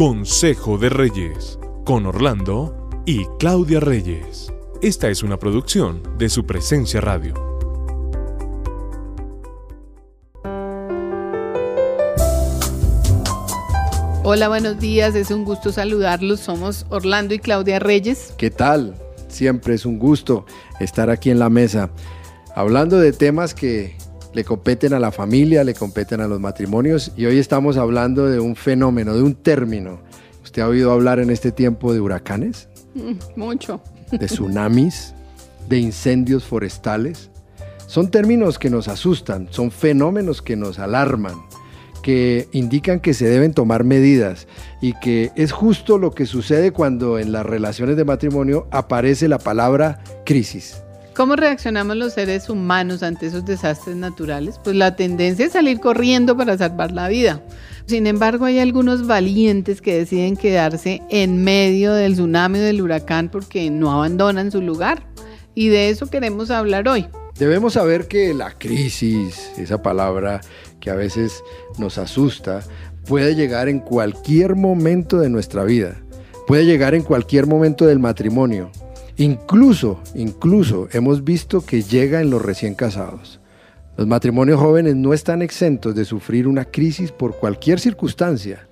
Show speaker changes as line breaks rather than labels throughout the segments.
Consejo de Reyes, con Orlando y Claudia Reyes. Esta es una producción de su presencia radio.
Hola, buenos días, es un gusto saludarlos. Somos Orlando y Claudia Reyes.
¿Qué tal? Siempre es un gusto estar aquí en la mesa hablando de temas que le competen a la familia, le competen a los matrimonios y hoy estamos hablando de un fenómeno, de un término. ¿Usted ha oído hablar en este tiempo de huracanes?
Mm, mucho.
De tsunamis, de incendios forestales. Son términos que nos asustan, son fenómenos que nos alarman, que indican que se deben tomar medidas y que es justo lo que sucede cuando en las relaciones de matrimonio aparece la palabra crisis.
¿Cómo reaccionamos los seres humanos ante esos desastres naturales? Pues la tendencia es salir corriendo para salvar la vida. Sin embargo, hay algunos valientes que deciden quedarse en medio del tsunami o del huracán porque no abandonan su lugar. Y de eso queremos hablar hoy.
Debemos saber que la crisis, esa palabra que a veces nos asusta, puede llegar en cualquier momento de nuestra vida. Puede llegar en cualquier momento del matrimonio, Incluso, incluso hemos visto que llega en los recién casados. Los matrimonios jóvenes no están exentos de sufrir una crisis por cualquier circunstancia,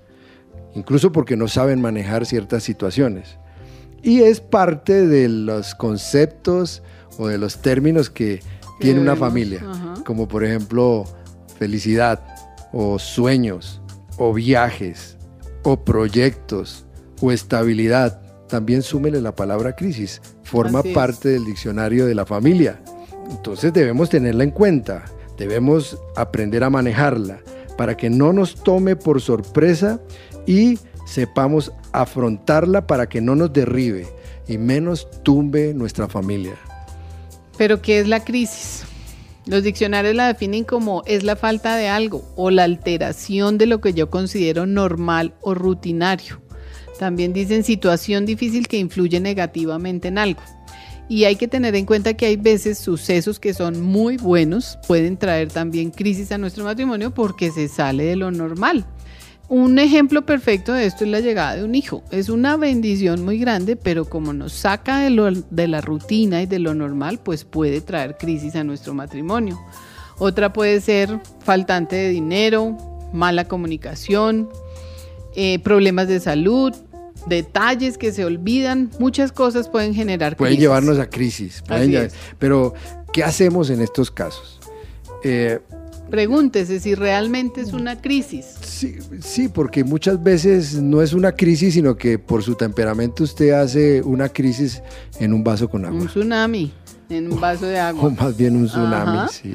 incluso porque no saben manejar ciertas situaciones. Y es parte de los conceptos o de los términos que tiene una familia, como por ejemplo felicidad o sueños o viajes o proyectos o estabilidad también súmele la palabra crisis. Forma parte del diccionario de la familia. Entonces debemos tenerla en cuenta, debemos aprender a manejarla para que no nos tome por sorpresa y sepamos afrontarla para que no nos derribe y menos tumbe nuestra familia.
Pero ¿qué es la crisis? Los diccionarios la definen como es la falta de algo o la alteración de lo que yo considero normal o rutinario. También dicen situación difícil que influye negativamente en algo. Y hay que tener en cuenta que hay veces sucesos que son muy buenos pueden traer también crisis a nuestro matrimonio porque se sale de lo normal. Un ejemplo perfecto de esto es la llegada de un hijo. Es una bendición muy grande, pero como nos saca de, de la rutina y de lo normal, pues puede traer crisis a nuestro matrimonio. Otra puede ser faltante de dinero, mala comunicación, eh, problemas de salud, detalles que se olvidan, muchas cosas pueden generar
crisis. Pueden llevarnos a crisis. pero, ¿qué hacemos en estos casos?
Eh, Pregúntese si realmente es una crisis.
Sí, sí, porque muchas veces no es una crisis, sino que por su temperamento usted hace una crisis en un vaso con agua.
Un tsunami, en un vaso de agua.
O más bien un tsunami, sí.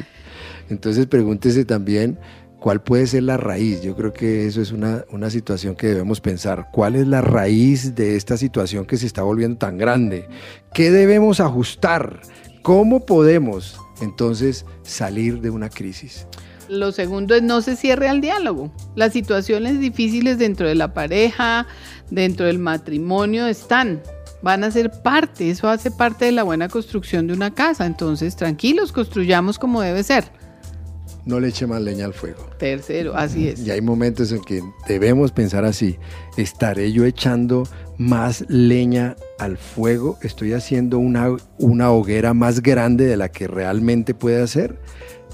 Entonces pregúntese también ¿Cuál puede ser la raíz? Yo creo que eso es una, situación que debemos pensar. ¿Cuál es la raíz de esta situación que se está volviendo tan grande? ¿Qué debemos ajustar? ¿Cómo podemos entonces salir de una crisis?
Lo segundo es no se cierre al diálogo. Las situaciones difíciles dentro de la pareja, dentro del matrimonio están, van a ser parte, eso hace parte de la buena construcción de una casa. Entonces, tranquilos, construyamos como debe ser
no le eche más leña al fuego.
Tercero, así es.
Y hay momentos en que debemos pensar así, ¿estaré yo echando más leña al fuego? ¿Estoy haciendo una, una hoguera más grande de la que realmente puede hacer?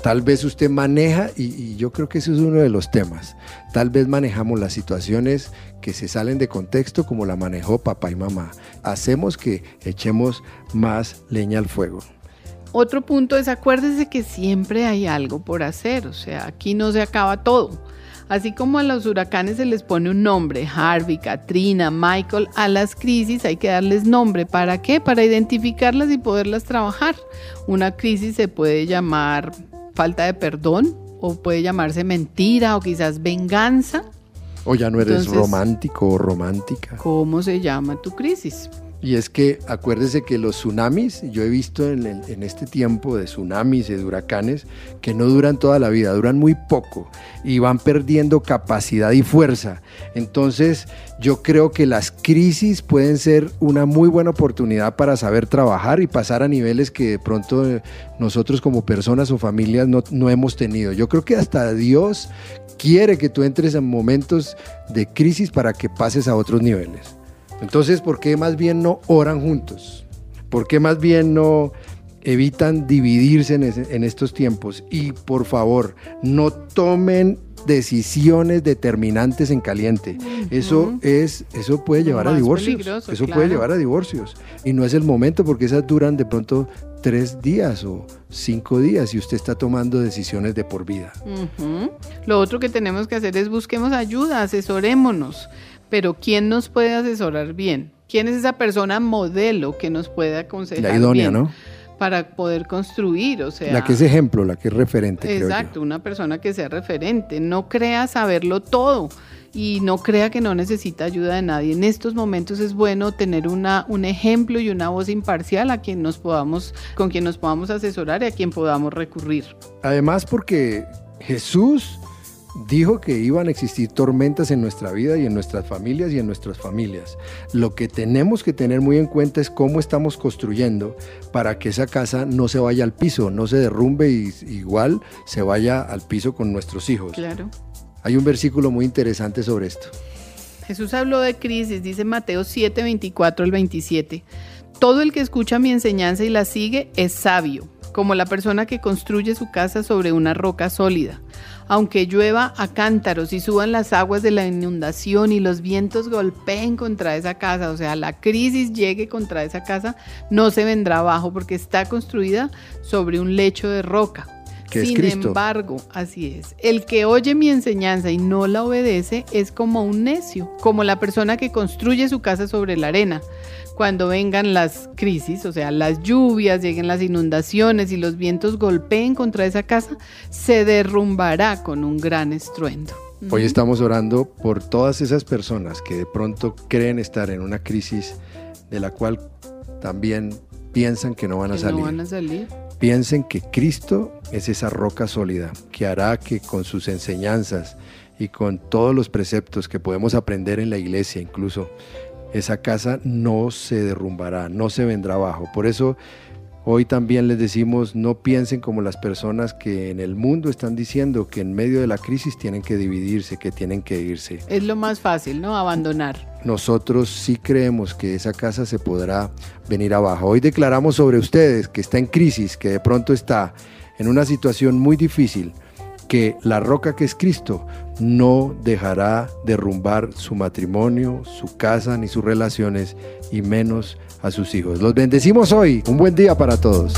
Tal vez usted maneja, y, y, yo creo que ese es uno de los temas, tal vez manejamos las situaciones que se salen de contexto como la manejó papá y mamá. Hacemos que echemos más leña al fuego.
Otro punto es acuérdese que siempre hay algo por hacer, o sea, aquí no se acaba todo. Así como a los huracanes se les pone un nombre, Harvey, Katrina, Michael, a las crisis hay que darles nombre. ¿Para qué? Para identificarlas y poderlas trabajar. Una crisis se puede llamar falta de perdón o puede llamarse mentira o quizás venganza.
O ya no eres romántico o romántica.
¿Cómo se llama tu crisis?
Y es que acuérdese que los tsunamis, yo he visto en, este tiempo de tsunamis y de huracanes, que no duran toda la vida, duran muy poco y van perdiendo capacidad y fuerza. Entonces yo creo que las crisis pueden ser una muy buena oportunidad para saber trabajar y pasar a niveles que de pronto nosotros como personas o familias no, no hemos tenido. Yo creo que hasta Dios quiere que tú entres en momentos de crisis para que pases a otros niveles. Entonces, ¿por qué más bien no oran juntos? ¿Por qué más bien no evitan dividirse en, estos tiempos? Y por favor, no tomen decisiones determinantes en caliente. Eso es, eso puede llevar a divorcios. Eso puede llevar a divorcios. Y no es el momento porque esas duran de pronto tres días o cinco días y usted está tomando decisiones de por vida.
Lo otro que tenemos que hacer es busquemos ayuda, asesorémonos. Pero ¿quién nos puede asesorar bien? ¿Quién es esa persona modelo que nos puede aconsejar?
La idónea, ¿no?
Para poder construir, o sea.
La que es ejemplo, la que es referente.
Exacto, una persona que sea referente. No crea saberlo todo y no crea que no necesita ayuda de nadie. En estos momentos es bueno tener una, un ejemplo y una voz imparcial a quien nos podamos, con quien nos podamos asesorar y a quien podamos recurrir.
Además, porque Jesús dijo que iban a existir tormentas en nuestra vida y en nuestras familias y en nuestras familias. Lo que tenemos que tener muy en cuenta es cómo estamos construyendo para que esa casa no se vaya al piso, no se derrumbe y igual se vaya al piso con nuestros hijos.
Claro.
Hay un versículo muy interesante sobre esto.
Jesús habló de crisis, dice Mateo 7, 24 al 27. Todo el que escucha mi enseñanza y la sigue es sabio, como la persona que construye su casa sobre una roca sólida. Aunque llueva a cántaros y suban las aguas de la inundación y los vientos golpeen contra esa casa, o sea, la crisis llegue contra esa casa, no se vendrá abajo porque está construida sobre un lecho de roca. Sin embargo, así es. El que oye mi enseñanza y no la obedece es como un necio, como la persona que construye su casa sobre la arena. Cuando vengan las crisis, o sea, las lluvias, lleguen las inundaciones y los vientos golpeen contra esa casa, se derrumbará con un gran estruendo.
Hoy estamos orando por todas esas personas que de pronto creen estar en una crisis de la cual también piensan que no van a salir.
No van a salir.
Piensen que Cristo es esa roca sólida que hará que con sus enseñanzas y con todos los preceptos que podemos aprender en la iglesia incluso, esa casa no se derrumbará, no se vendrá abajo. Por eso Hoy también les decimos, no piensen como las personas que en el mundo están diciendo que en medio de la crisis tienen que dividirse, que tienen que irse.
Es lo más fácil, ¿no? Abandonar.
Nosotros sí creemos que esa casa se podrá venir abajo. Hoy declaramos sobre ustedes que está en crisis, que de pronto está en una situación muy difícil, que la roca que es Cristo no dejará derrumbar su matrimonio, su casa ni sus relaciones y menos a sus hijos. Los bendecimos hoy. Un buen día para todos.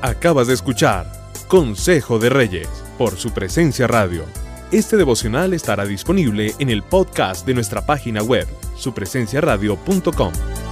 Acabas de escuchar Consejo de Reyes por su presencia radio. Este devocional estará disponible en el podcast de nuestra página web, supresenciaradio.com.